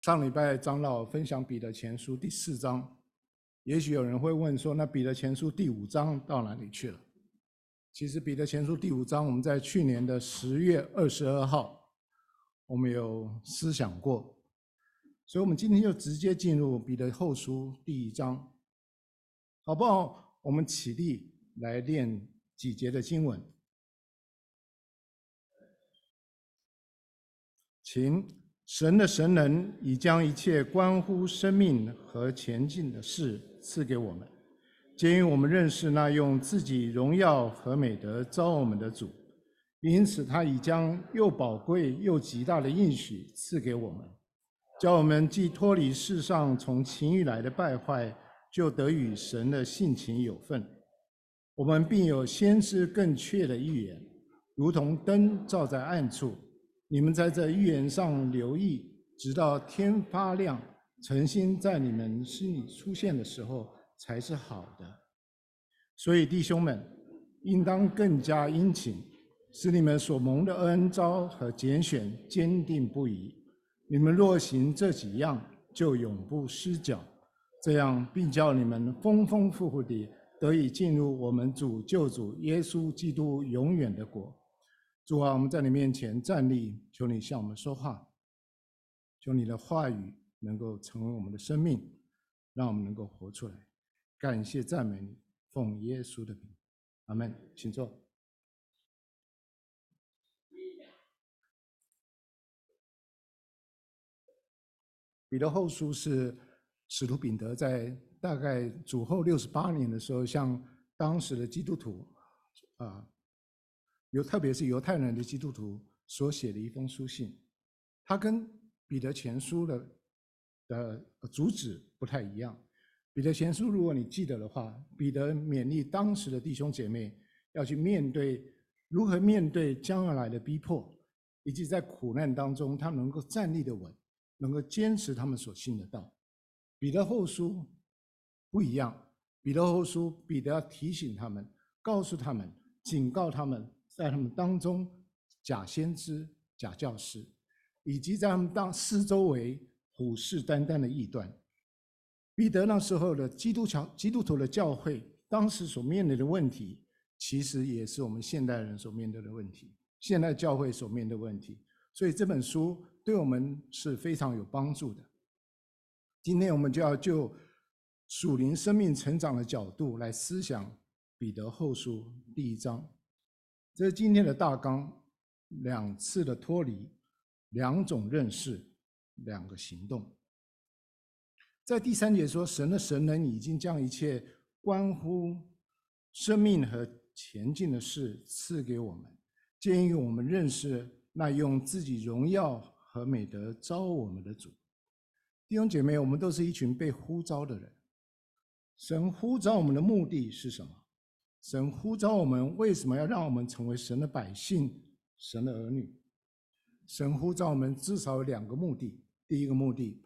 上礼拜长老分享彼得前书第四章，也许有人会问说，那彼得前书第五章到哪里去了？其实彼得前书第五章，我们在去年的十月二十二号，我们有思想过，所以我们今天就直接进入彼得后书第一章，好不好？我们起立来念几节的经文，请。神的神能已将一切关乎生命和前进的事赐给我们，皆因我们认识那用自己荣耀和美德招我们的主，因此他已将又宝贵又极大的应许赐给我们，叫我们既脱离世上从情欲来的败坏，就得与神的性情有份。我们并有先知更确的预言，如同灯照在暗处。你们在这预言上留意，直到天发亮，诚心在你们心里出现的时候，才是好的。所以弟兄们，应当更加殷勤，使你们所蒙的恩召和拣选坚定不移。你们若行这几样，就永不失脚。这样并叫你们丰丰富富地得以进入我们主救主耶稣基督永远的国。主啊，我们在你面前站立，求你向我们说话，求你的话语能够成为我们的生命，让我们能够活出来。感谢赞美你，奉耶稣的名，阿门。请坐。彼得后书是使徒彼得在大概主后六十八年的时候，向当时的基督徒啊。有，特别是犹太人的基督徒所写的一封书信，它跟彼得前书的的主旨不太一样。彼得前书，如果你记得的话，彼得勉励当时的弟兄姐妹要去面对如何面对将要来的逼迫，以及在苦难当中他能够站立的稳，能够坚持他们所信的道。彼得后书不一样，彼得后书彼得要提醒他们，告诉他们，警告他们。在他们当中，假先知、假教师，以及在他们当四周围虎视眈眈的异端。彼得那时候的基督教、基督徒的教会，当时所面临的问题，其实也是我们现代人所面对的问题，现代教会所面对的问题。所以这本书对我们是非常有帮助的。今天我们就要就属灵生命成长的角度来思想彼得后书第一章。这是今天的大纲，两次的脱离，两种认识，两个行动。在第三节说，神的神能已经将一切关乎生命和前进的事赐给我们，建议我们认识那用自己荣耀和美德召我们的主。弟兄姐妹，我们都是一群被呼召的人。神呼召我们的目的是什么？神呼召我们，为什么要让我们成为神的百姓、神的儿女？神呼召我们至少有两个目的：第一个目的，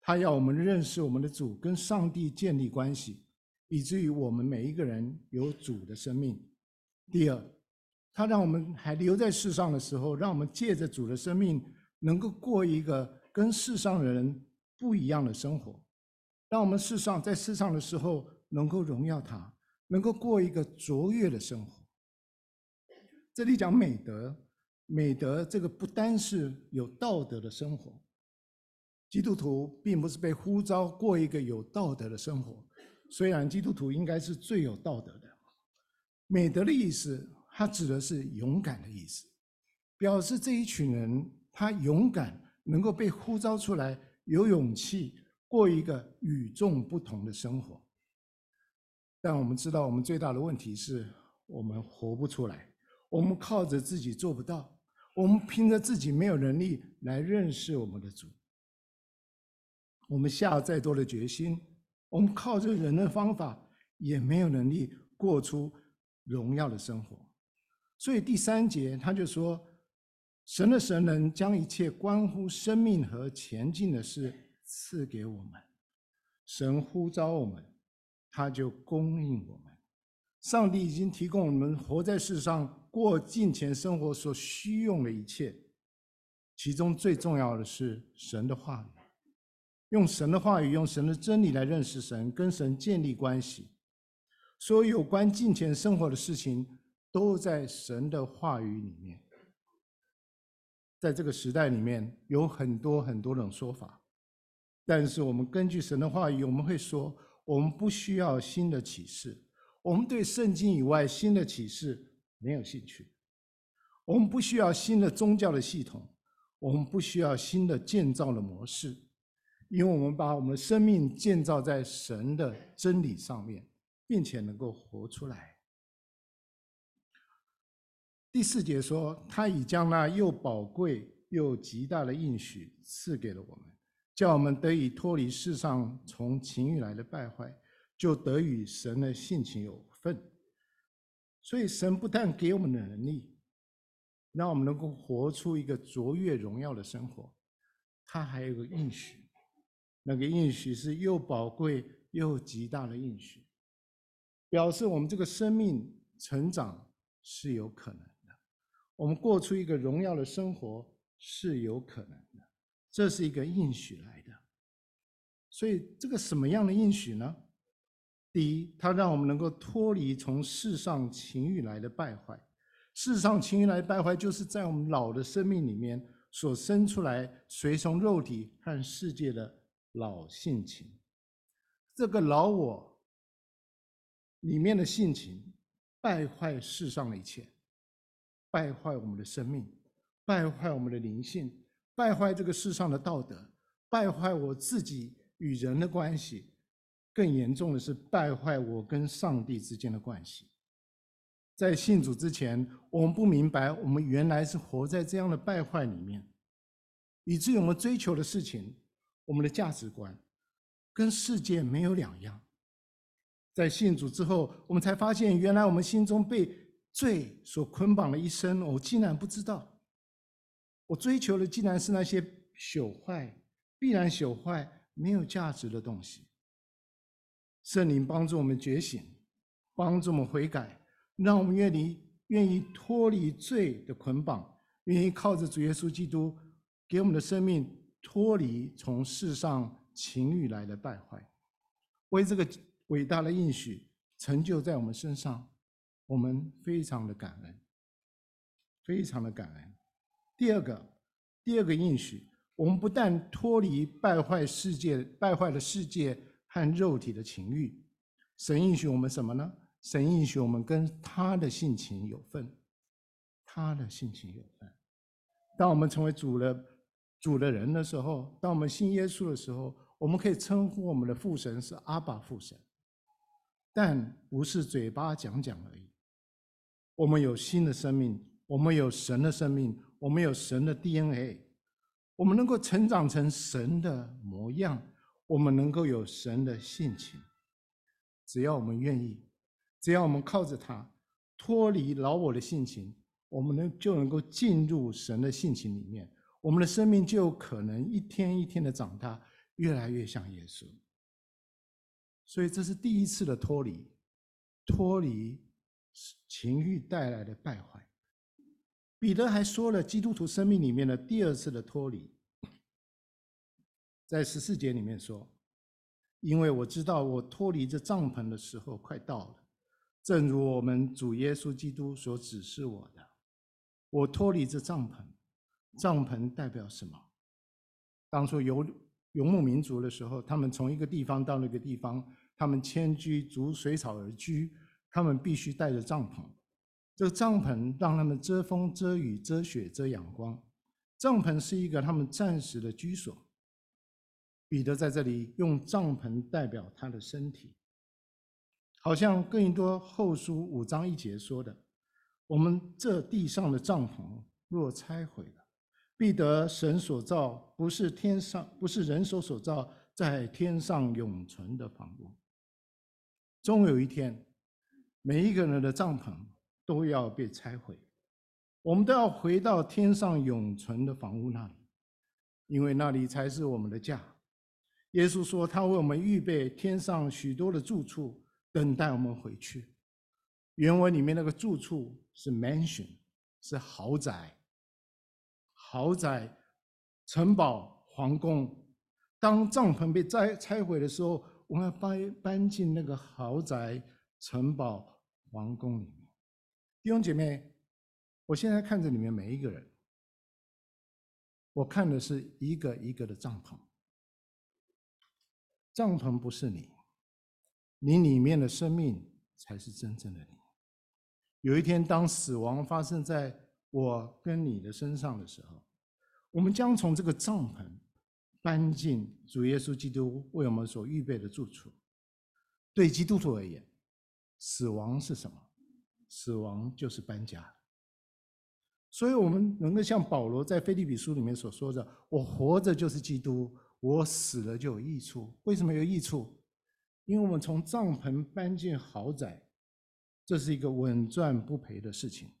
他要我们认识我们的主，跟上帝建立关系，以至于我们每一个人有主的生命；第二，他让我们还留在世上的时候，让我们借着主的生命，能够过一个跟世上的人不一样的生活，让我们世上在世上的时候能够荣耀他。能够过一个卓越的生活。这里讲美德，美德这个不单是有道德的生活。基督徒并不是被呼召过一个有道德的生活，虽然基督徒应该是最有道德的。美德的意思，它指的是勇敢的意思，表示这一群人他勇敢，能够被呼召出来，有勇气过一个与众不同的生活。但我们知道，我们最大的问题是我们活不出来，我们靠着自己做不到，我们凭着自己没有能力来认识我们的主。我们下再多的决心，我们靠着人的方法也没有能力过出荣耀的生活。所以第三节他就说：“神的神能将一切关乎生命和前进的事赐给我们，神呼召我们。”他就供应我们，上帝已经提供我们活在世上过敬虔生活所需用的一切，其中最重要的是神的话语，用神的话语、用神的真理来认识神，跟神建立关系。所有有关金钱生活的事情，都在神的话语里面。在这个时代里面，有很多很多种说法，但是我们根据神的话语，我们会说，我们不需要新的启示，我们对圣经以外新的启示没有兴趣。我们不需要新的宗教的系统，我们不需要新的建造的模式，因为我们把我们的生命建造在神的真理上面，并且能够活出来。第四节说，他已将那又宝贵又极大的应许赐给了我们，叫我们得以脱离世上从情欲来的败坏，就得与神的性情有份。所以，神不但给我们的能力。让我们能够活出一个卓越荣耀的生活，他还有个应许，那个应许是又宝贵又极大的应许，表示我们这个生命成长是有可能的，我们过出一个荣耀的生活是有可能，这是一个应许来的。所以这个什么样的应许呢？第一，它让我们能够脱离从世上情欲来的败坏。世上情欲来败坏，就是在我们老的生命里面所生出来、随从肉体和世界的老性情。这个老我里面的性情，败坏世上的一切，败坏我们的生命，败坏我们的灵性，败坏这个世上的道德，败坏我自己与人的关系，更严重的是败坏我跟上帝之间的关系。在信主之前，我们不明白，我们原来是活在这样的败坏里面，以至于我们追求的事情，我们的价值观，跟世界没有两样。在信主之后，我们才发现，原来我们心中被罪所捆绑了一生，我竟然不知道。我追求的竟然是那些朽坏、必然朽坏、没有价值的东西。圣灵帮助我们觉醒，帮助我们悔改。让我们愿意愿意脱离罪的捆绑，愿意靠着主耶稣基督给我们的生命脱离从世上情欲来的败坏，为这个伟大的应许成就在我们身上，我们非常的感恩，非常的感恩。第二个，第二个应许，我们不但脱离败坏世界、败坏的世界和肉体的情欲，神应许我们什么呢？神应许我们跟他的性情有份，他的性情有份。当我们成为主的主的人的时候，当我们信耶稣的时候，我们可以称呼我们的父神是阿爸父神，但不是嘴巴讲讲而已。我们有新的生命，我们有神的生命，我们有神的 DNA，我们能够成长成神的模样，我们能够有神的性情，只要我们愿意。只要我们靠着他，脱离老我的性情，我们能就能够进入神的性情里面，我们的生命就有可能一天一天的长大，越来越像耶稣。所以这是第一次的脱离，脱离情欲带来的败坏。彼得还说了基督徒生命里面的第二次的脱离，在十四节里面说：“因为我知道我脱离这帐篷的时候快到了。”正如我们主耶稣基督所指示我的，我脱离这帐篷。帐篷代表什么？当初游游牧民族的时候，他们从一个地方到那个地方，他们迁居逐水草而居，他们必须带着帐篷。这个帐篷让他们遮风、遮雨、遮雪、遮阳光。帐篷是一个他们暂时的居所。彼得在这里用帐篷代表他的身体。好像哥林多后书五章一节说的：“我们这地上的帐篷若拆毁了，必得神所造，不是天上，不是人手所造，在天上永存的房屋。终有一天，每一个人的帐篷都要被拆毁，我们都要回到天上永存的房屋那里，因为那里才是我们的家。耶稣说，他为我们预备天上许多的住处。”等待我们回去。原文里面那个住处是 mansion，是豪宅、豪宅、城堡、皇宫。当帐篷被拆拆毁的时候，我们要搬搬进那个豪宅、城堡、皇宫里面。弟兄姐妹，我现在看着你们每一个人，我看的是一个一个的帐篷。帐篷不是你，你里面的生命才是真正的你。有一天，当死亡发生在我跟你的身上的时候，我们将从这个帐篷搬进主耶稣基督为我们所预备的住处。对基督徒而言，死亡是什么？死亡就是搬家。所以，我们能够像保罗在腓立比书里面所说的：“我活着就是基督，我死了就有益处。”为什么有益处？因为我们从帐篷搬进豪宅，这是一个稳赚不赔的事情。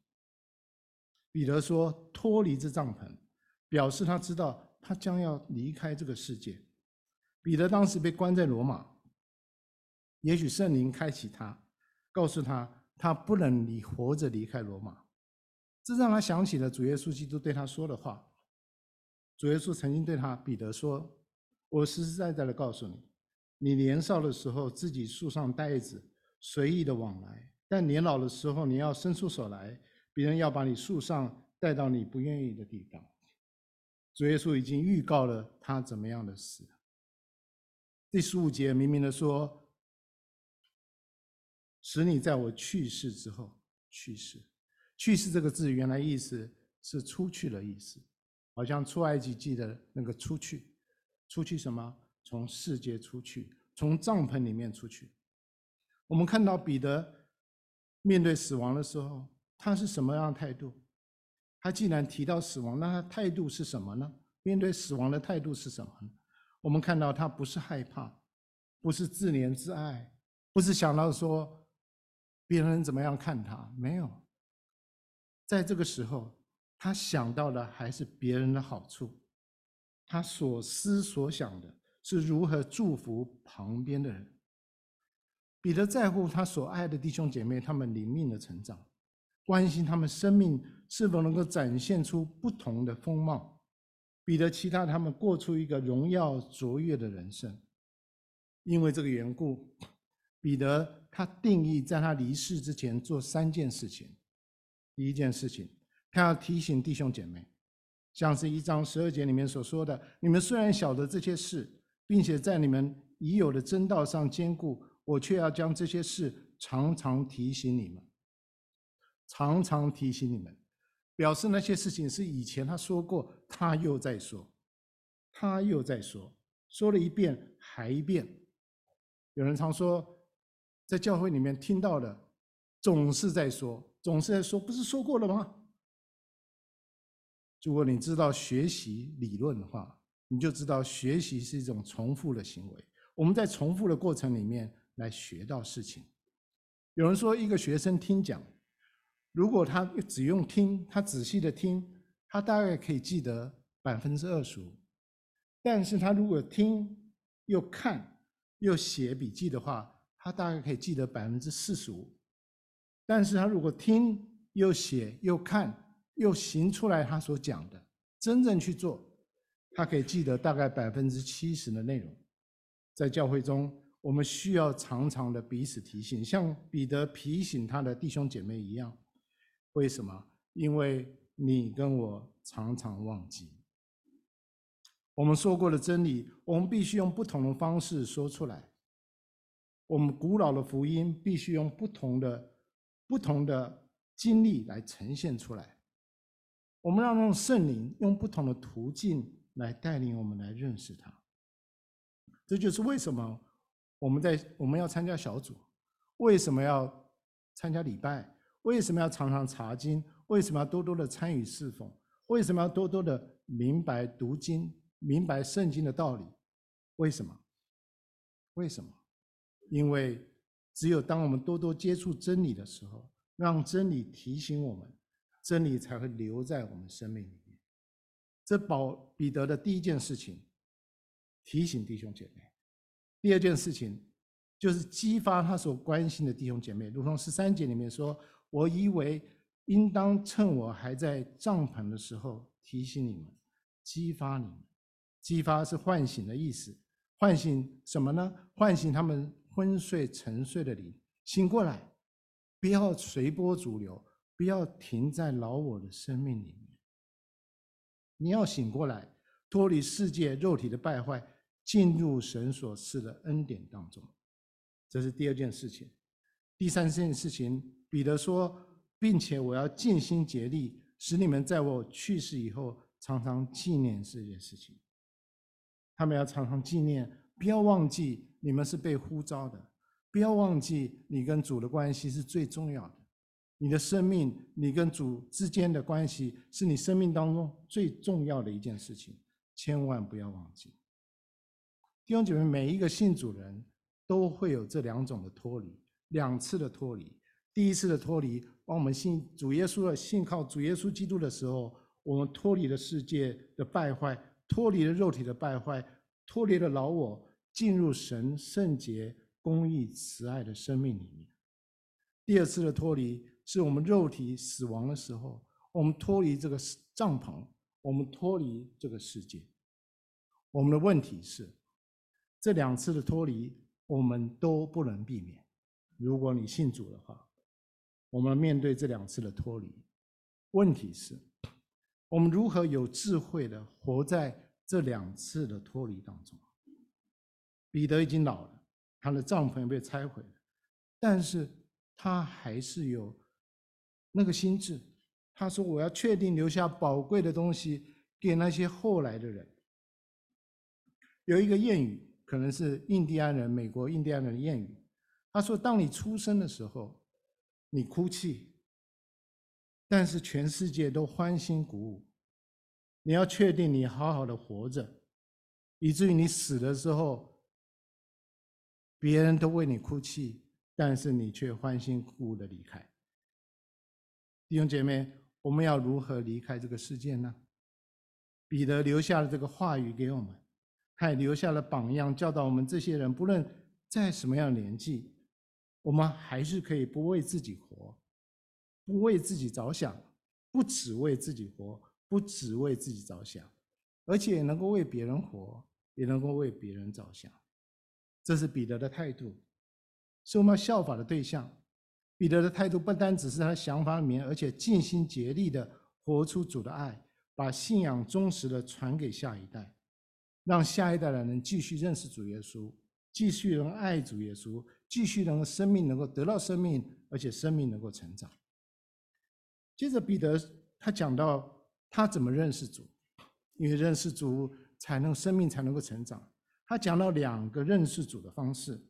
彼得说：“脱离这帐篷，表示他知道他将要离开这个世界。”彼得当时被关在罗马，也许圣灵开启他，告诉他他不能离活着离开罗马。这让他想起了主耶稣基督对他说的话。主耶稣曾经对他彼得说：“我实实在在的告诉你，你年少的时候自己束上带子，随意的往来；但年老的时候，你要伸出手来，别人要把你束上，带到你不愿意的地方。”主耶稣已经预告了他怎么样的死。第十五节明明的说：“使你在我去世之后去世。”去世这个字原来意思是出去的意思，好像出埃及记的那个出去，出去什么？从世界出去，从帐篷里面出去。我们看到彼得面对死亡的时候，他是什么样的态度？他既然提到死亡，那他态度是什么呢？面对死亡的态度是什么呢？我们看到他不是害怕，不是自怜自爱，不是想到说别人怎么样看他，没有。在这个时候，他想到的还是别人的好处，他所思所想的是如何祝福旁边的人。彼得在乎他所爱的弟兄姐妹，他们灵命的成长，关心他们生命是否能够展现出不同的风貌。彼得期待他们过出一个荣耀卓越的人生。因为这个缘故，彼得他定义在他离世之前做三件事情。第一件事情，他要提醒弟兄姐妹，像是一章十二节里面所说的：“你们虽然晓得这些事，并且在你们已有的真道上坚固，我却要将这些事常常提醒你们，常常提醒你们，表示那些事情是以前他说过，他又在说，他又在说，说了一遍还一遍。有人常说，在教会里面听到的，总是在说。”总是在说，不是说过了吗？如果你知道学习理论的话，你就知道学习是一种重复的行为。我们在重复的过程里面来学到事情。有人说，一个学生听讲，如果他只用听，他仔细的听，他大概可以记得百分之二十五。但是他如果听又看又写笔记的话，他大概可以记得百分之四十五。但是他如果听又写又看又行出来，他所讲的真正去做，他可以记得大概百分之七十的内容。在教会中，我们需要常常的彼此提醒，像彼得提醒他的弟兄姐妹一样。为什么？因为你跟我常常忘记。我们说过的真理，我们必须用不同的方式说出来。我们古老的福音必须用不同的。不同的经历来呈现出来，我们让让圣灵用不同的途径来带领我们来认识他。这就是为什么我们在我们要参加小组，为什么要参加礼拜，为什么要常常查经，为什么要多多的参与侍奉，为什么要多多的明白读经，明白圣经的道理？为什么？为什么？因为。只有当我们多多接触真理的时候，让真理提醒我们，真理才会留在我们生命里面。这保彼得的第一件事情，提醒弟兄姐妹；第二件事情，就是激发他所关心的弟兄姐妹。如同十三节里面说：“我以为应当趁我还在帐篷的时候提醒你们，激发你们。”激发是唤醒的意思，唤醒什么呢？唤醒他们昏睡沉睡的灵，醒过来，不要随波逐流，不要停在老我的生命里面。你要醒过来，脱离世界肉体的败坏，进入神所赐的恩典当中。这是第二件事情。第三件事情，彼得说，并且我要尽心竭力，使你们在我去世以后，常常纪念这件事情。他们要常常纪念，不要忘记你们是被呼召的，不要忘记你跟主的关系是最重要的。你的生命，你跟主之间的关系，是你生命当中最重要的一件事情，千万不要忘记。弟兄姐妹，每一个信主人都会有这两种的脱离。两次的脱离，第一次的脱离，当我们信主耶稣的信靠主耶稣基督的时候，我们脱离了世界的败坏，脱离了肉体的败坏，脱离了老我，进入神圣洁、公义、慈爱的生命里面。第二次的脱离，是我们肉体死亡的时候，我们脱离这个帐篷，我们脱离这个世界。我们的问题是，这两次的脱离，我们都不能避免。如果你信主的话，我们面对这两次的脱离，问题是，我们如何有智慧的活在这两次的脱离当中？彼得已经老了，他的帐篷也被拆毁了，但是他还是有那个心智。他说：“我要确定留下宝贵的东西给那些后来的人。”有一个谚语，可能是印第安人，美国印第安人的谚语。他说：“当你出生的时候，你哭泣，但是全世界都欢欣鼓舞。你要确定你好好的活着，以至于你死的时候，别人都为你哭泣，但是你却欢欣鼓舞的离开。弟兄姐妹，我们要如何离开这个世界呢？彼得留下了这个话语给我们，他也留下了榜样，教导我们这些人，不论在什么样年纪。”我们还是可以不为自己活，不为自己着想，不只为自己活，不只为自己着想，而且能够为别人活，也能够为别人着想。这是彼得的态度，是我们效法的对象。彼得的态度不单只是他的想法里面，而且尽心竭力的活出主的爱，把信仰忠实的传给下一代，让下一代的人继续认识主耶稣，继续能爱主耶稣。继续能够生命能够得到生命，而且生命能够成长。接着彼得他讲到他怎么认识主，因为认识主才能生命才能够成长。他讲到两个认识主的方式，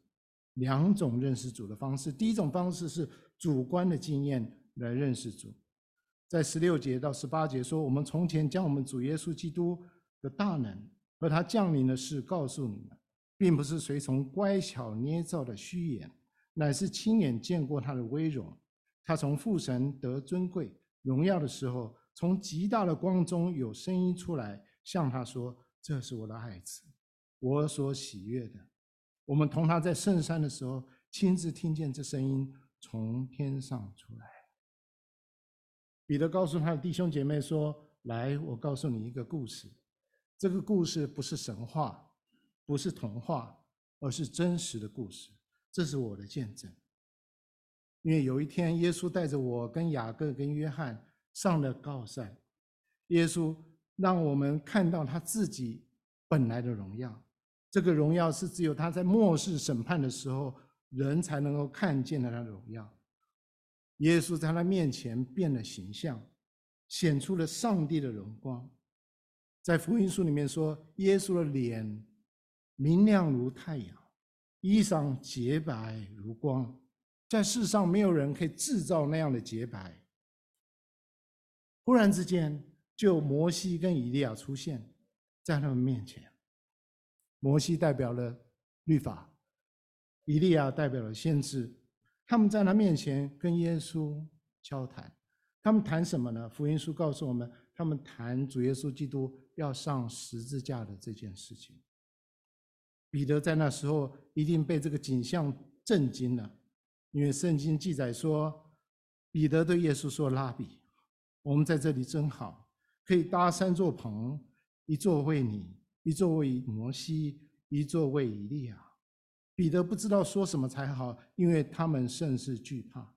两种认识主的方式。第一种方式是主观的经验来认识主，在十六节到十八节说，我们从前将我们主耶稣基督的大能和他降临的事告诉你们。并不是随从乖巧捏造的虚言，乃是亲眼见过他的威荣。他从父神得尊贵荣耀的时候，从极大的光中有声音出来，向他说：“这是我的爱子，我所喜悦的。”我们同他在圣山的时候，亲自听见这声音从天上出来。彼得告诉他的弟兄姐妹说：“来，我告诉你一个故事。这个故事不是神话。”不是童话，而是真实的故事。这是我的见证。因为有一天，耶稣带着我跟雅各跟约翰上了高山，耶稣让我们看到他自己本来的荣耀。这个荣耀是只有他在末世审判的时候，人才能够看见的他的荣耀。耶稣在他面前变了形象，显出了上帝的荣光。在福音书里面说，耶稣的脸。明亮如太阳，衣裳洁白如光，在世上没有人可以制造那样的洁白。忽然之间，就摩西跟以利亚出现在他们面前。摩西代表了律法，以利亚代表了先知。他们在他面前跟耶稣交谈，他们谈什么呢？福音书告诉我们，他们谈主耶稣基督要上十字架的这件事情。彼得在那时候一定被这个景象震惊了，因为圣经记载说，彼得对耶稣说：“拉比，我们在这里真好，可以搭三座棚，一座为你，一座为摩西，一座为以利亚。彼得不知道说什么才好，因为他们甚是惧怕。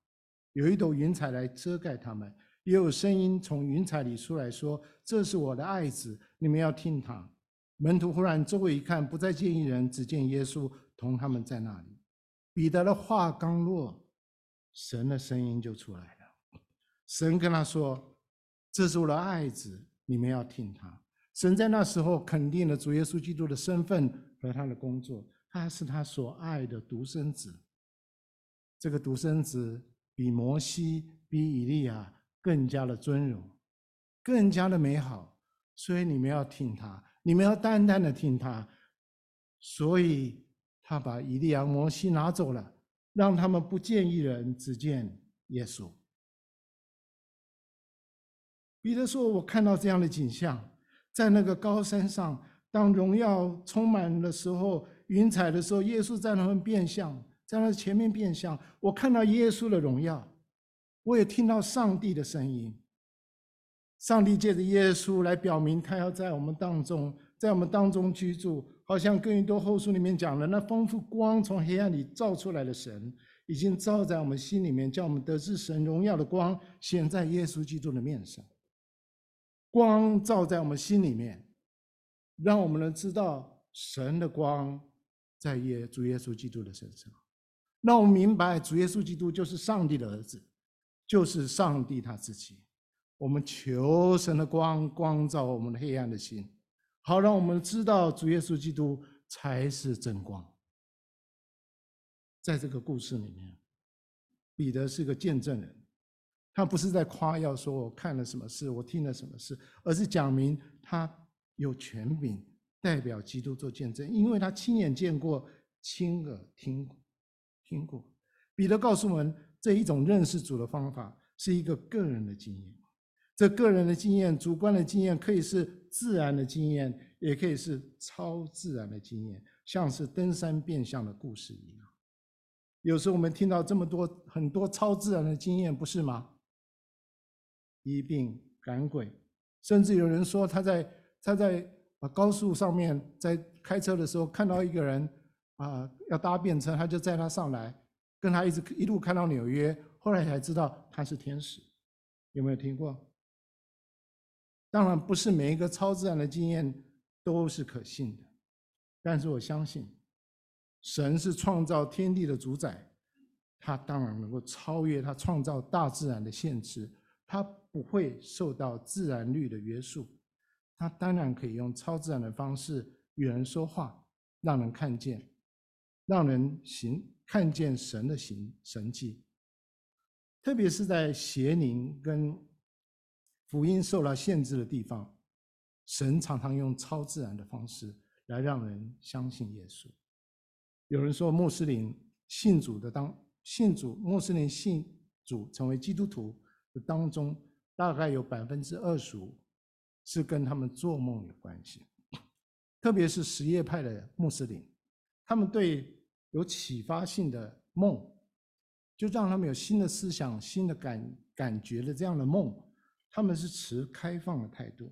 有一朵云彩来遮盖他们，也有声音从云彩里出来说：“这是我的爱子，你们要听他。”门徒忽然周围一看，不再见一人，只见耶稣同他们在那里。彼得的话刚落，神的声音就出来了。神跟他说：“这是我的爱子，你们要听他。”神在那时候肯定了主耶稣基督的身份和他的工作。他是他所爱的独生子，这个独生子比摩西、比以利亚更加的尊荣，更加的美好，所以你们要听他，你们要单单的听他。所以他把以利亚、摩西拿走了，让他们不见一人，只见耶稣。彼得说：“我看到这样的景象，在那个高山上，当荣耀充满的时候。”云彩的时候，耶稣在他们变相，在他前面变相。我看到耶稣的荣耀，我也听到上帝的声音。上帝借着耶稣来表明，他要在我们当中，在我们当中居住。好像哥林多后书里面讲的，那丰富光从黑暗里照出来的神，已经照在我们心里面，叫我们得知神荣耀的光显在耶稣基督的面上。光照在我们心里面，让我们能知道神的光。在耶主耶稣基督的身上，让我们明白主耶稣基督就是上帝的儿子，就是上帝他自己。我们求神的光光照我们的黑暗的心，好让我们知道主耶稣基督才是真光。在这个故事里面，彼得是个见证人，他不是在夸耀说我看了什么事，我听了什么事，而是讲明他有权柄。代表基督做见证，因为他亲眼见过、亲耳听过、听过。彼得告诉我们，这一种认识主的方法是一个个人的经验。这个人的经验、主观的经验，可以是自然的经验，也可以是超自然的经验，像是登山变相的故事一样。有时候我们听到这么多很多超自然的经验，不是吗？医病赶鬼，甚至有人说他在他在。高速上面在开车的时候看到一个人啊，要搭便车，他就载他上来，跟他一直一路开到纽约，后来才知道他是天使，有没有听过？当然不是每一个超自然的经验都是可信的，但是我相信，神是创造天地的主宰，他当然能够超越他创造大自然的限制，他不会受到自然律的约束。他当然可以用超自然的方式与人说话，让人看见，让人行看见神的行神迹。特别是在邪灵跟福音受到限制的地方，神常常用超自然的方式来让人相信耶稣。有人说，穆斯林信主的当信主，穆斯林信主成为基督徒当中，大概有百分之二十五。是跟他们做梦有关系，特别是什叶派的穆斯林，他们对有启发性的梦，就让他们有新的思想、新的感感觉的这样的梦，他们是持开放的态度，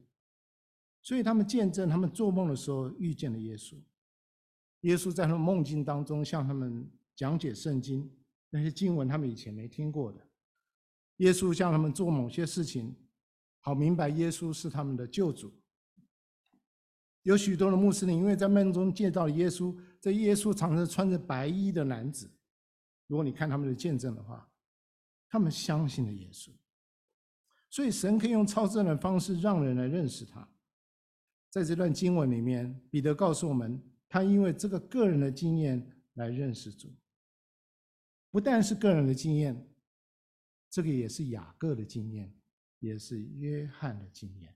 所以他们见证他们做梦的时候遇见了耶稣，耶稣在他们梦境当中向他们讲解圣经，那些经文他们以前没听过的，耶稣向他们做某些事情。好明白，耶稣是他们的救主。有许多的穆斯林因为在梦中见到耶稣，这耶稣常常穿着白衣的男子。如果你看他们的见证的话，他们相信了耶稣。所以神可以用超自然的方式让人来认识他。在这段经文里面，彼得告诉我们，他因为这个个人的经验来认识主。不但是个人的经验，这个也是雅各的经验。也是约翰的经验，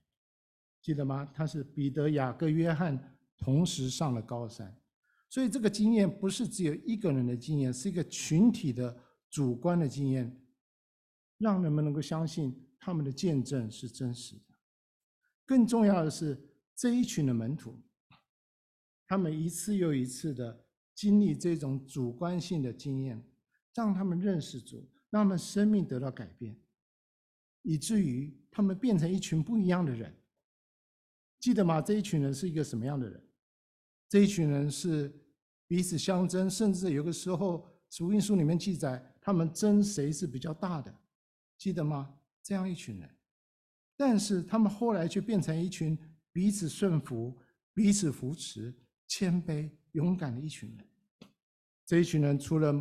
记得吗？他是彼得、雅各、约翰同时上了高山，所以这个经验不是只有一个人的经验，是一个群体的主观的经验，让人们能够相信他们的见证是真实的。更重要的是，这一群的门徒，他们一次又一次的经历这种主观性的经验，让他们认识主，让他们生命得到改变。以至于他们变成一群不一样的人，记得吗？这一群人是一个什么样的人？这一群人是彼此相争，甚至有个时候，福音书里面记载，他们争谁是比较大的，记得吗？这样一群人，但是他们后来却变成一群彼此顺服、彼此扶持、谦卑、勇敢的一群人。这一群人除了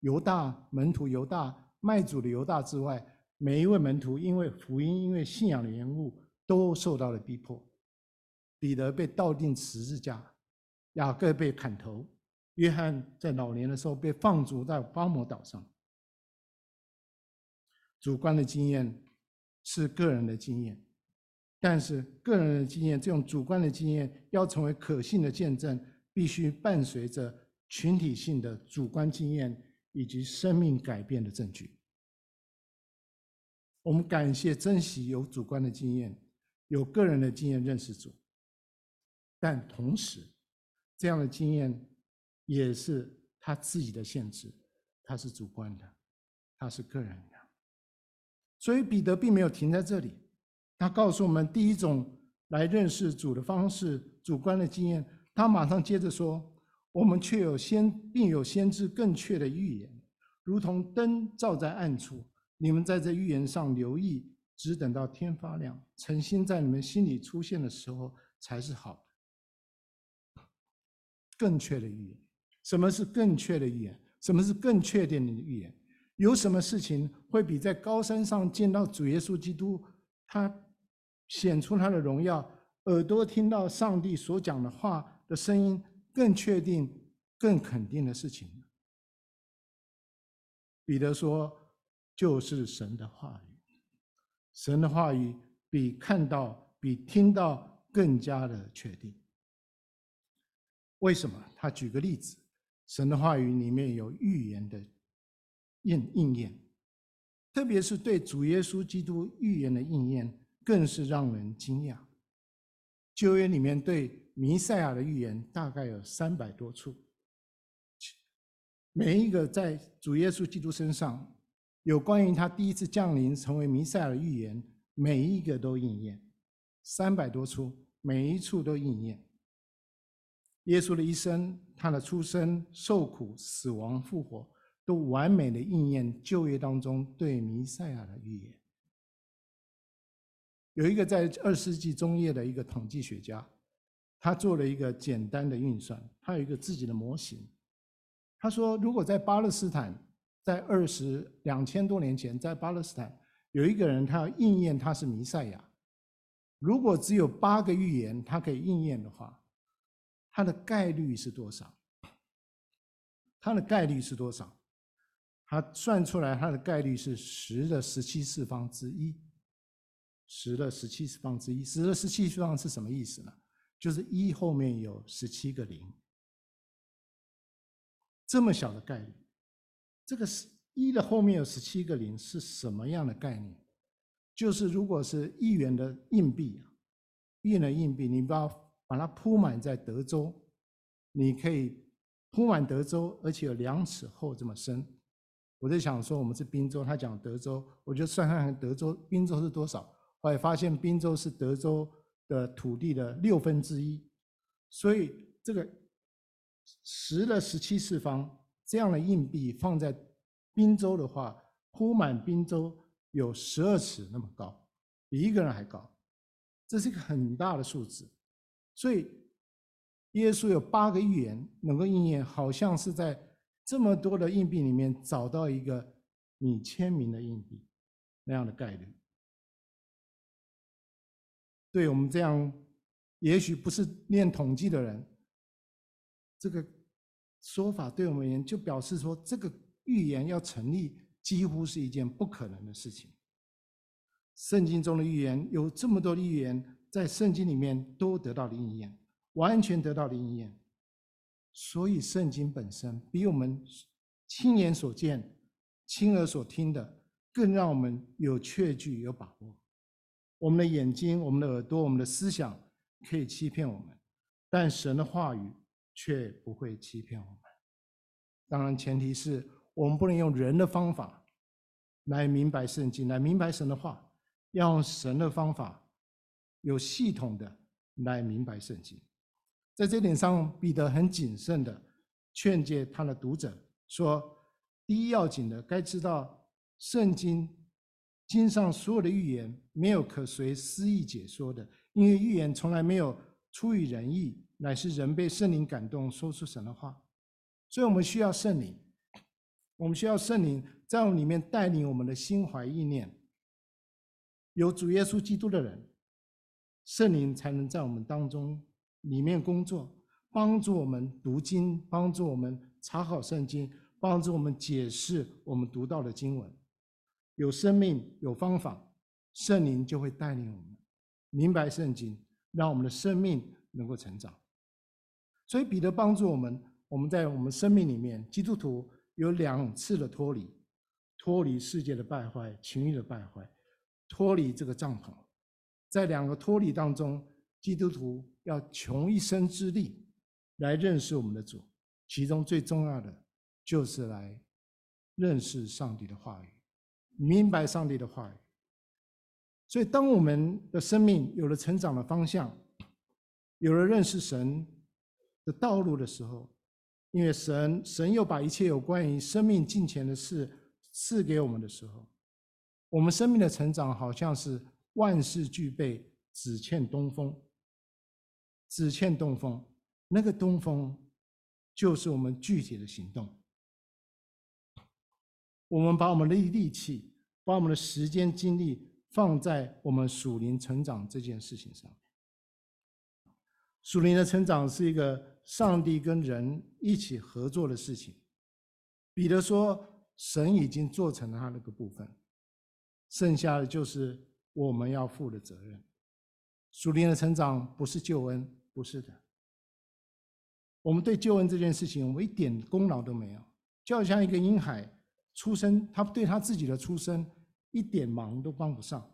犹大门徒犹大卖主的犹大之外，每一位门徒因为福音、因为信仰的缘故，都受到了逼迫。彼得被倒钉十字架，雅各被砍头，约翰在老年的时候被放逐在巴摩岛上。主观的经验是个人的经验，但是个人的经验这种主观的经验要成为可信的见证，必须伴随着群体性的主观经验以及生命改变的证据。我们感谢、珍惜有主观的经验，有个人的经验认识主。但同时，这样的经验也是他自己的限制，他是主观的，他是个人的。所以彼得并没有停在这里，他告诉我们第一种来认识主的方式，主观的经验。他马上接着说：“我们却有先，并有先知更确的预言，如同灯照在暗处。你们在这预言上留意，只等到天发亮，诚心在你们心里出现的时候，才是好的。”更确的预言，什么是更确的预言？什么是更确定的预言？有什么事情会比在高山上见到主耶稣基督，他显出他的荣耀，耳朵听到上帝所讲的话的声音，更确定、更肯定的事情？彼得说，就是神的话语。神的话语比看到、比听到更加的确定。为什么？他举个例子，神的话语里面有预言的应应验，特别是对主耶稣基督预言的应验，更是让人惊讶。旧约里面对弥赛亚的预言大概有三百多处，每一个在主耶稣基督身上有关于他第一次降临成为弥赛亚的预言，每一个都应验，三百多处，每一处都应验。耶稣的一生，他的出生、受苦、死亡、复活，都完美的应验旧约当中对弥赛亚的预言。有一个在二世纪中叶的一个统计学家，他做了一个简单的运算，他有一个自己的模型。他说，如果在巴勒斯坦，在二十两千多年前，在巴勒斯坦有一个人，他要应验他是弥赛亚，如果只有八个预言他可以应验的话。它的概率是多少？它的概率是多少？他算出来，它的概率是十的十七次方之一。十的十七次方之一，十的十七次方是什么意思呢？就是一后面有十七个零。这么小的概率，这个是一的后面有十七个零是什么样的概念？就是如果是一元的硬币啊，一元的硬币，你不要。把它铺满在德州，你可以铺满德州，而且有两尺厚这么深。我在想说，我们是宾州，他讲德州，我就算算德州宾州是多少。后来发现宾州是德州的土地的六分之一，所以这个十的十七次方这样的硬币放在宾州的话，铺满宾州有十二尺那么高，比一个人还高，这是一个很大的数字。所以，耶稣有八个预言能够应验，好像是在这么多的硬币里面找到一个你签名的硬币那样的概率。对我们这样，也许不是念统计的人，这个说法对我们而言就表示说，这个预言要成立，几乎是一件不可能的事情。圣经中的预言有这么多的预言。在圣经里面都得到了应验，完全得到了应验，所以圣经本身比我们亲眼所见、亲耳所听的更让我们有确据、有把握。我们的眼睛、我们的耳朵、我们的思想可以欺骗我们，但神的话语却不会欺骗我们。当然，前提是我们不能用人的方法来明白圣经，来明白神的话，要用神的方法。有系统的来明白圣经，在这点上，彼得很谨慎的劝诫他的读者说：第一要紧的，该知道圣经经上所有的预言没有可随私意解说的，因为预言从来没有出于人意，乃是人被圣灵感动说出神的话。所以我们需要圣灵，我们需要圣灵在我们里面带领我们的心怀意念。有主耶稣基督的人，圣灵才能在我们当中里面工作，帮助我们读经，帮助我们查考圣经。帮助我们解释我们读到的经文，有生命有方法，圣灵就会带领我们明白圣经，让我们的生命能够成长。所以彼得帮助我们，我们在我们生命里面，基督徒有两次的脱离，脱离世界的败坏、情欲的败坏，脱离这个帐篷。在两个脱离当中，基督徒要穷一生之力来认识我们的主，其中最重要的。就是来认识上帝的话语，明白上帝的话语。所以，当我们的生命有了成长的方向，有了认识神的道路的时候，因为神神又把一切有关于生命进前的事赐给我们的时候，我们生命的成长好像是万事俱备，只欠东风。只欠东风，那个东风就是我们具体的行动。我们把我们的力气，把我们的时间精力放在我们属灵成长这件事情上。属灵的成长是一个上帝跟人一起合作的事情。彼得说，神已经做成了他那个部分，剩下的就是我们要负的责任。属灵的成长不是救恩，不是的。我们对救恩这件事情，我们一点功劳都没有，就好像一个婴孩。出生，他对他自己的出生一点忙都帮不上，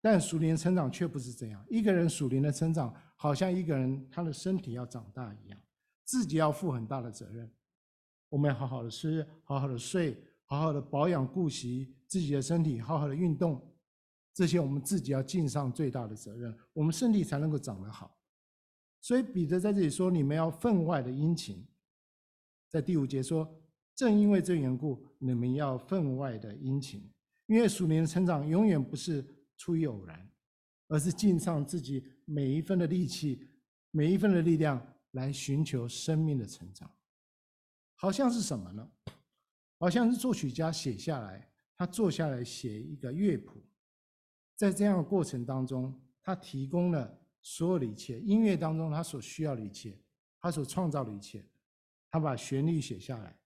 但属灵的成长却不是这样。一个人属灵的成长，好像一个人他的身体要长大一样，自己要负很大的责任。我们要好好的吃，好好的睡，好好的保养顾惜自己的身体，好好的运动，这些我们自己要尽上最大的责任，我们身体才能够长得好。所以彼得在这里说：“你们要分外的殷勤。”在第五节说。正因为这缘故，你们要分外的殷勤，因为属灵的成长永远不是出于偶然，而是尽上自己每一分的力气、每一分的力量来寻求生命的成长。好像是什么呢？好像是作曲家写下来，他坐下来写一个乐谱，在这样的过程当中，他提供了所有的一切，音乐当中他所需要的一切，他所创造的一切，他把旋律写下来。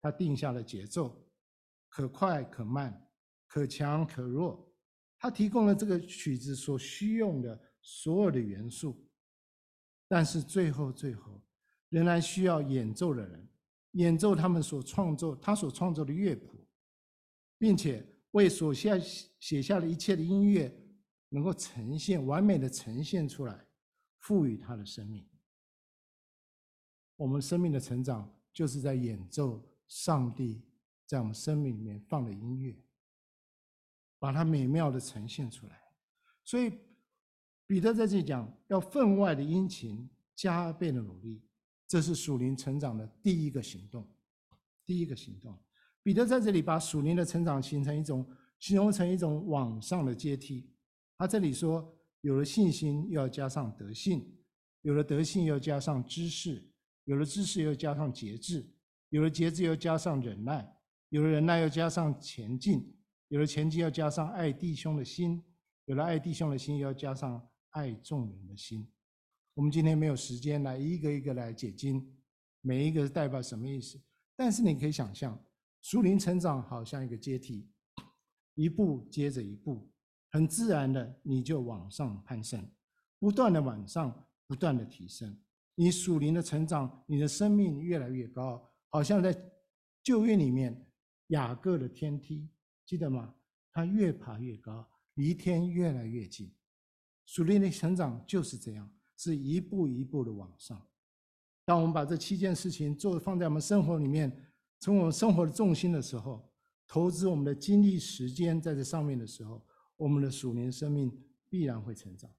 他定下了节奏，可快可慢，可强可弱。他提供了这个曲子所需用的所有的元素，但是最后最后，仍然需要演奏的人演奏他们所创作他所创作的乐谱，并且为所下写下的一切的音乐能够呈现完美的呈现出来，赋予他的生命。我们生命的成长就是在演奏。上帝在我们生命里面放的音乐，把它美妙的呈现出来。所以彼得在这里讲，要分外的殷勤，加倍的努力，这是属灵成长的第一个行动。第一个行动，彼得在这里把属灵的成长形成一种，形容成一种往上的阶梯。他这里说，有了信心，又要加上德性；有了德性，又要加上知识；有了知识，又要加上节制。有了节制，又加上忍耐；有了忍耐，又加上前进；有了前进，又加上爱弟兄的心；有了爱弟兄的心，又要加上爱众人的心。我们今天没有时间来一个一个来解经，每一个代表什么意思？但是你可以想象，属灵成长好像一个阶梯，一步接着一步，很自然的你就往上攀升，不断的往上，不断的提升。你属灵的成长，你的生命越来越高。好像在旧约里面，雅各的天梯，记得吗？他越爬越高，离天越来越近。属灵的成长就是这样，是一步一步的往上。当我们把这七件事情做放在我们生活里面，成为我们生活的重心的时候，投资我们的精力时间在这上面的时候，我们的属灵生命必然会成长。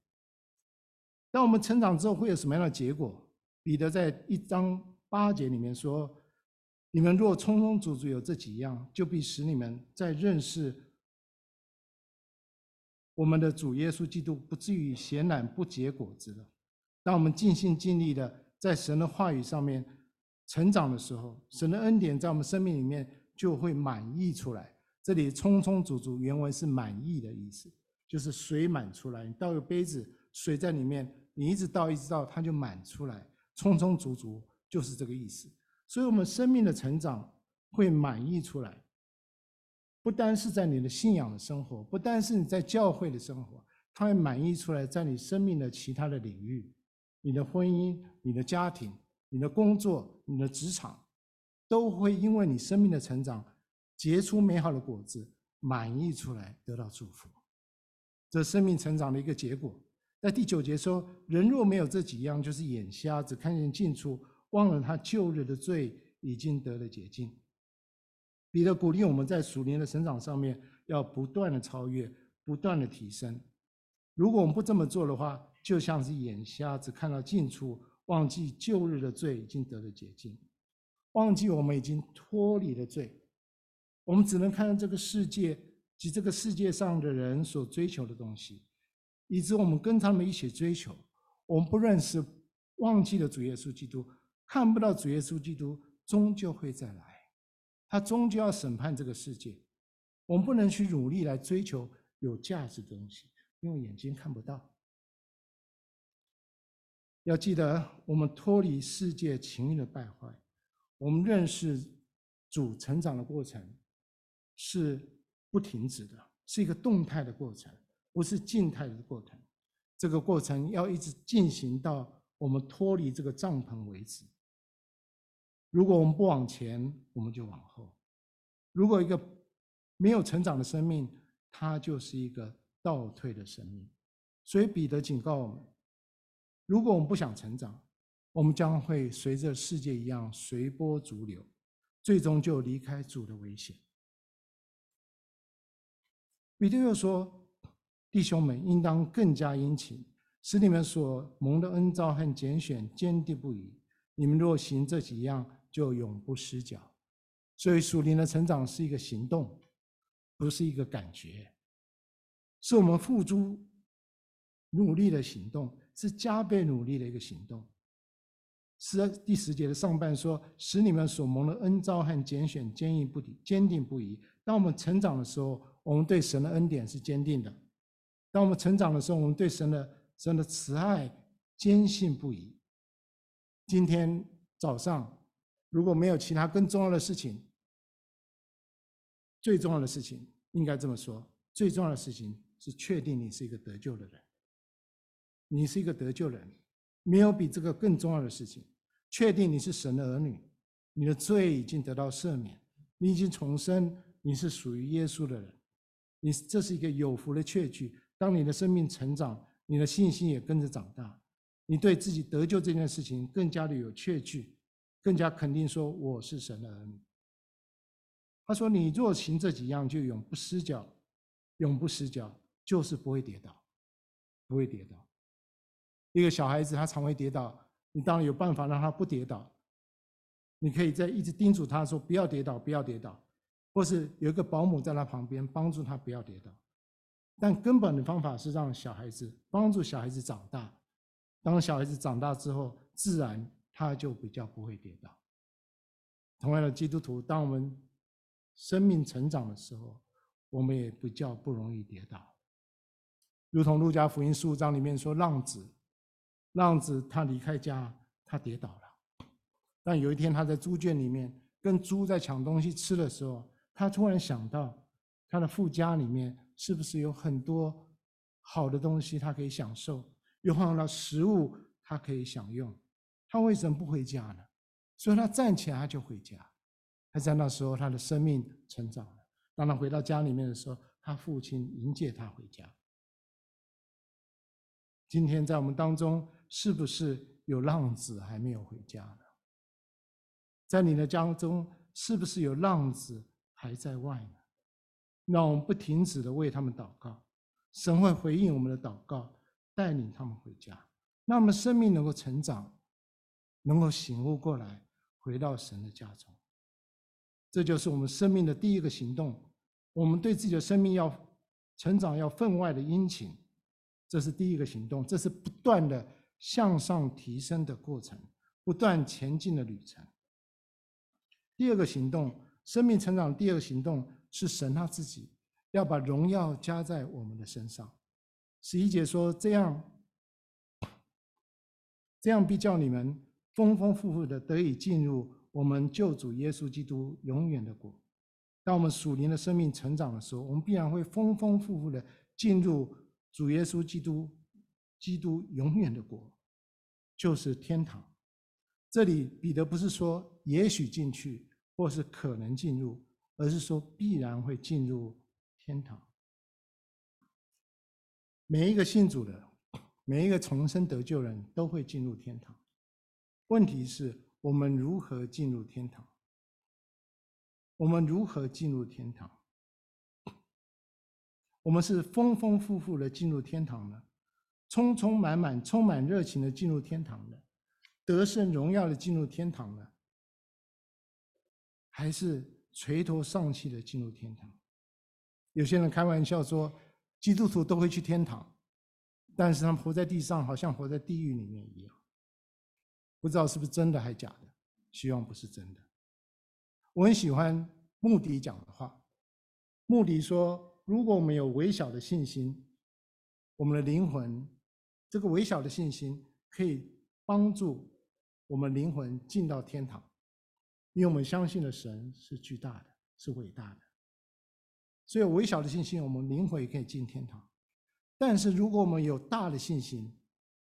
当我们成长之后，会有什么样的结果？彼得在一章八节里面说：“你们若充充足足有这几样，就必使你们在认识我们的主耶稣基督，不至于闲懒不结果子了。当我们尽心尽力的在神的话语上面成长的时候，神的恩典在我们生命里面就会满溢出来。这里充充足足原文是满溢的意思，就是水满出来。你倒个杯子，水在里面，你一直倒一直倒，它就满出来。充充足足就是这个意思。所以，我们生命的成长会满溢出来。不单是在你的信仰的生活，不单是你在教会的生活，它会满溢出来在你生命的其他的领域，你的婚姻、你的家庭、你的工作、你的职场，都会因为你生命的成长结出美好的果子，满溢出来得到祝福。这生命成长的一个结果。在第九节说：“人若没有这几样，就是眼瞎，只看见近处，忘了他旧日的罪已经得了洁净。”彼得鼓励我们在属灵的成长上面要不断的超越，不断的提升。如果我们不这么做的话，就像是眼瞎子看到近处，忘记旧日的罪已经得了洁净，忘记我们已经脱离了罪。我们只能看到这个世界及这个世界上的人所追求的东西，以致我们跟他们一起追求。我们不认识，忘记了主耶稣基督，看不到主耶稣基督终究会再来。他终究要审判这个世界，我们不能去努力来追求有价值的东西，因为眼睛看不到。要记得，我们脱离世界情欲的败坏，我们认识主成长的过程是不停止的，是一个动态的过程，不是静态的过程。这个过程要一直进行到我们脱离这个帐篷为止。如果我们不往前，我们就往后。如果一个没有成长的生命，它就是一个倒退的生命。所以彼得警告我们：如果我们不想成长，我们将会随着世界一样随波逐流，最终就离开主的危险。彼得又说：弟兄们，应当更加殷勤，使你们所蒙的恩召和拣选坚定不移。你们若行这几样，就永不失脚，所以属灵的成长是一个行动，不是一个感觉，是我们付诸努力的行动，是加倍努力的一个行动。是第十节的上半说，使你们所蒙的恩召和拣选坚毅不移，坚定不移。当我们成长的时候，我们对神的恩典是坚定的；当我们成长的时候，我们对神的神的慈爱坚信不疑。今天早上。如果没有其他更重要的事情，最重要的事情应该这么说：最重要的事情是确定你是一个得救的人，你是一个得救人，没有比这个更重要的事情。确定你是神的儿女，你的罪已经得到赦免，你已经重生，你是属于耶稣的人，你这是一个有福的确据。当你的生命成长，你的信心也跟着长大，你对自己得救这件事情更加的有确据。更加肯定说我是神的儿女。他说：“你若行这几样，就永不失脚，永不失脚，就是不会跌倒，不会跌倒。一个小孩子他常会跌倒，你当然有办法让他不跌倒。你可以在一直叮嘱他说不要跌倒，不要跌倒，或是有一个保姆在他旁边帮助他不要跌倒。但根本的方法是让小孩子帮助小孩子长大。当小孩子长大之后，自然。”他就比较不会跌倒。同样的，基督徒，当我们生命成长的时候，我们也比较不容易跌倒。如同路加福音十五章里面说，浪子，浪子他离开家，他跌倒了。但有一天他在猪圈里面跟猪在抢东西吃的时候，他突然想到，他的父家里面是不是有很多好的东西他可以享受，有很多的食物他可以享用。他为什么不回家呢？所以他站起来，他就回家。他在那时候，他的生命成长了。当他回到家里面的时候，他父亲迎接他回家。今天在我们当中，是不是有浪子还没有回家呢？在你的家中，是不是有浪子还在外呢？让我们不停止的为他们祷告，神会回应我们的祷告，带领他们回家，让我们生命能够成长。能够醒悟过来，回到神的家中。这就是我们生命的第一个行动。我们对自己的生命要成长，要分外的殷勤，这是第一个行动。这是不断的向上提升的过程，不断前进的旅程。第二个行动，生命成长的第二个行动是神他自己要把荣耀加在我们的身上。十一节说：“这样，这样必叫你们丰丰富富的得以进入我们救主耶稣基督永远的国。当我们属灵的生命成长的时候，我们必然会丰丰富富的进入主耶稣基督基督永远的国，就是天堂。这里彼得不是说也许进去，或是可能进入，而是说必然会进入天堂。”每一个信主的，每一个重生得救人都会进入天堂。问题是我们如何进入天堂？我们如何进入天堂？我们是丰丰富富的进入天堂呢？充充满满、充满热情的进入天堂呢？得胜荣耀的进入天堂呢？还是垂头丧气的进入天堂？有些人开玩笑说，基督徒都会去天堂，但是他们活在地上，好像活在地狱里面一样。不知道是不是真的还假的？希望不是真的。我很喜欢穆迪讲的话。穆迪说：“如果我们有微小的信心，我们的灵魂，这个微小的信心可以帮助我们灵魂进到天堂，因为我们相信的神是巨大的，是伟大的。”所以微小的信心，我们灵魂也可以进天堂。但是如果我们有大的信心，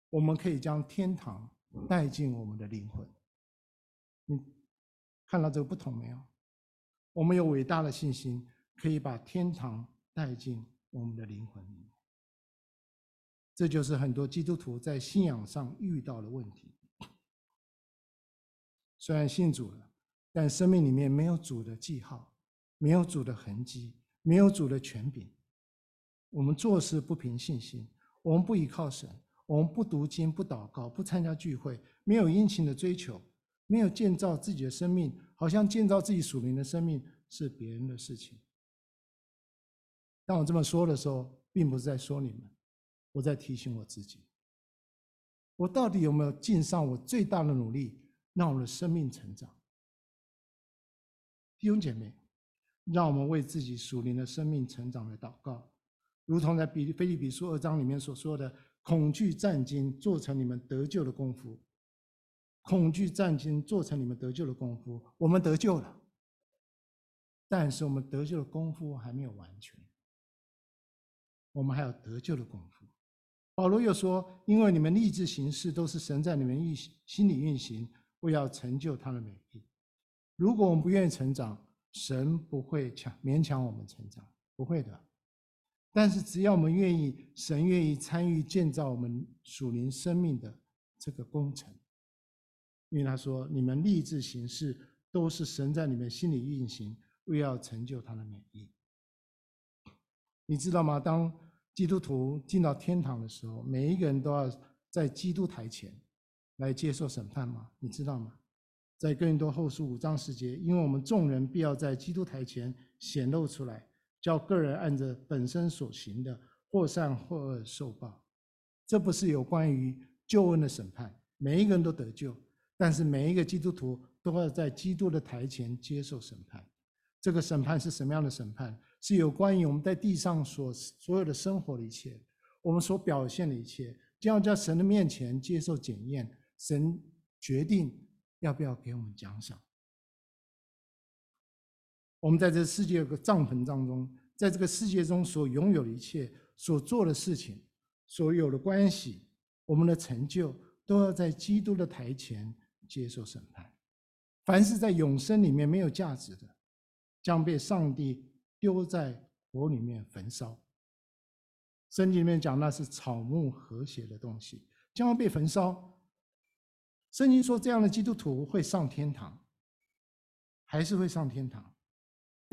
我们可以将天堂带进我们的灵魂。你看到这个不同没有？我们有伟大的信心，可以把天堂带进我们的灵魂里面。这就是很多基督徒在信仰上遇到的问题。虽然信主了，但生命里面没有主的记号，没有主的痕迹。没有主的权柄，我们做事不凭信心，我们不依靠神，我们不读经、不祷告、不参加聚会，没有殷勤的追求，没有建造自己的生命，好像建造自己属灵的生命是别人的事情。当我这么说的时候，并不是在说你们，我在提醒我自己，我到底有没有尽上我最大的努力，让我的生命成长？弟兄姐妹。让我们为自己属灵的生命成长来祷告，如同在腓立比书二章里面所说的：“恐惧战兢，做成你们得救的功夫。”恐惧战兢，做成你们得救的功夫。我们得救了，但是我们得救的功夫还没有完全，我们还有得救的功夫。保罗又说：“因为你们立志行事，都是神在你们运心里运行，为要成就他的美意。如果我们不愿意成长，”神不会强勉强我们成长，不会的。但是只要我们愿意，神愿意参与建造我们属灵生命的这个工程。因为他说：“你们立志行事，都是神在你们心里运行，为要成就他的美意。”你知道吗？当基督徒进到天堂的时候，每一个人都要在基督台前来接受审判吗？你知道吗？在哥林多后书五章十节，因为我们众人必要在基督台前显露出来，叫个人按着本身所行的，或善或恶受报。这不是有关于救恩的审判，每一个人都得救，但是每一个基督徒都要在基督的台前接受审判。这个审判是什么样的审判？是有关于我们在地上所所有的生活的一切，我们所表现的一切，将要在神的面前接受检验，神决定。要不要给我们奖赏？我们在这世界有个帐篷当中，在这个世界中所拥有的一切、所做的事情、所有的关系、我们的成就，都要在基督的台前接受审判。凡是在永生里面没有价值的，将被上帝丢在火里面焚烧。圣经里面讲那是草木和谐的东西，将要被焚烧。圣经说，这样的基督徒会上天堂，还是会上天堂，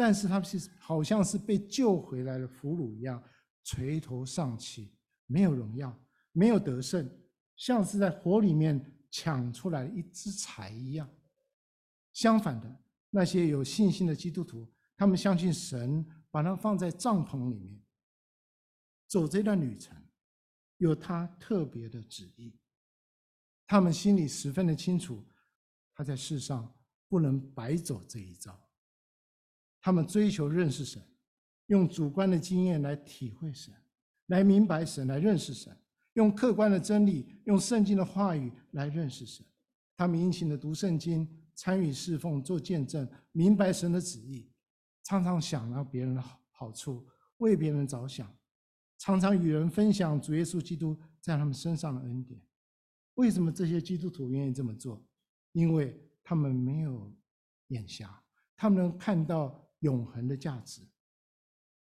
但是他们是好像是被救回来的俘虏一样，垂头丧气，没有荣耀，没有得胜，像是在火里面抢出来一只柴一样。相反的，那些有信心的基督徒，他们相信神把他放在帐篷里面，走这段旅程，有他特别的旨意。他们心里十分的清楚，他在世上不能白走这一遭。他们追求认识神，用主观的经验来体会神，来明白神，来认识神；用客观的真理，用圣经的话语来认识神。他们殷勤的读圣经，参与侍奉，做见证，明白神的旨意，常常想到别人的好好处，为别人着想，常常与人分享主耶稣基督在他们身上的恩典。为什么这些基督徒愿意这么做？因为他们没有眼瞎，他们能看到。永恒的价值，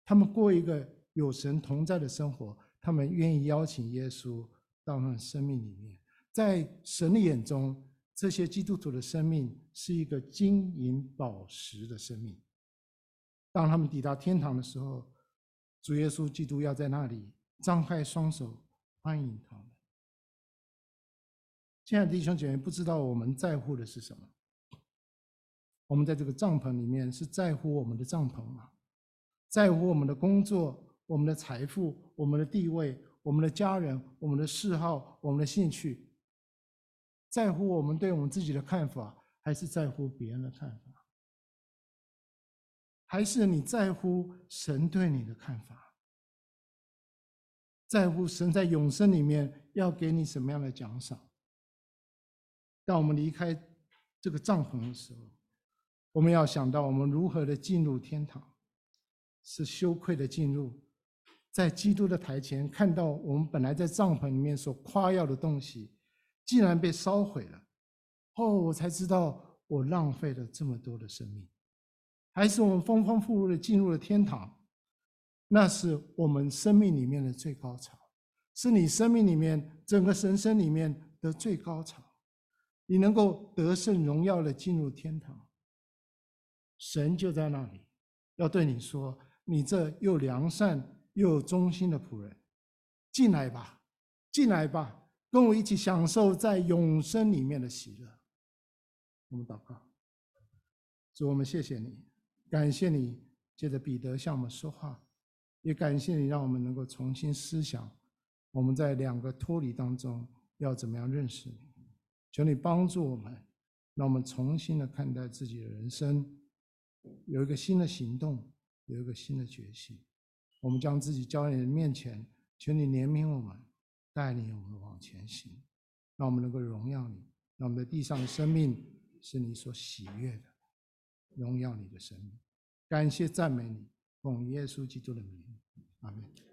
他们过一个有神同在的生活，他们愿意邀请耶稣到他们生命里面。在神的眼中，这些基督徒的生命是一个金银宝石的生命。当他们抵达天堂的时候，主耶稣基督要在那里张开双手欢迎他们。亲爱的弟兄姐妹，不知道我们在乎的是什么？我们在这个帐篷里面是在乎我们的帐篷吗？在乎我们的工作、我们的财富、我们的地位、我们的家人、我们的嗜好、我们的兴趣，在乎我们对我们自己的看法，还是在乎别人的看法？还是你在乎神对你的看法？在乎神在永生里面要给你什么样的奖赏？当我们离开这个帐篷的时候，我们要想到我们如何的进入天堂，是羞愧的进入，在基督的台前看到我们本来在帐篷里面所夸耀的东西，竟然被烧毁了。哦，我才知道我浪费了这么多的生命。还是我们丰丰富富的进入了天堂，那是我们生命里面的最高潮，是你生命里面整个神生里面的最高潮。你能够得胜荣耀的进入天堂。神就在那里，要对你说：“你这又良善又忠心的仆人，进来吧，进来吧，跟我一起享受在永生里面的喜乐。”我们祷告，主，我们谢谢你，感谢你借着彼得向我们说话，也感谢你让我们能够重新思想，我们在两个脱离当中要怎么样认识你。求你帮助我们，让我们重新的看待自己的人生。有一个新的行动，有一个新的决心。我们将自己交在你的面前，请你怜悯我们，带领我们往前行，让我们能够荣耀你，让我们的地上的生命是你所喜悦的，荣耀你的生命。感谢赞美你，奉耶稣基督的名，阿门。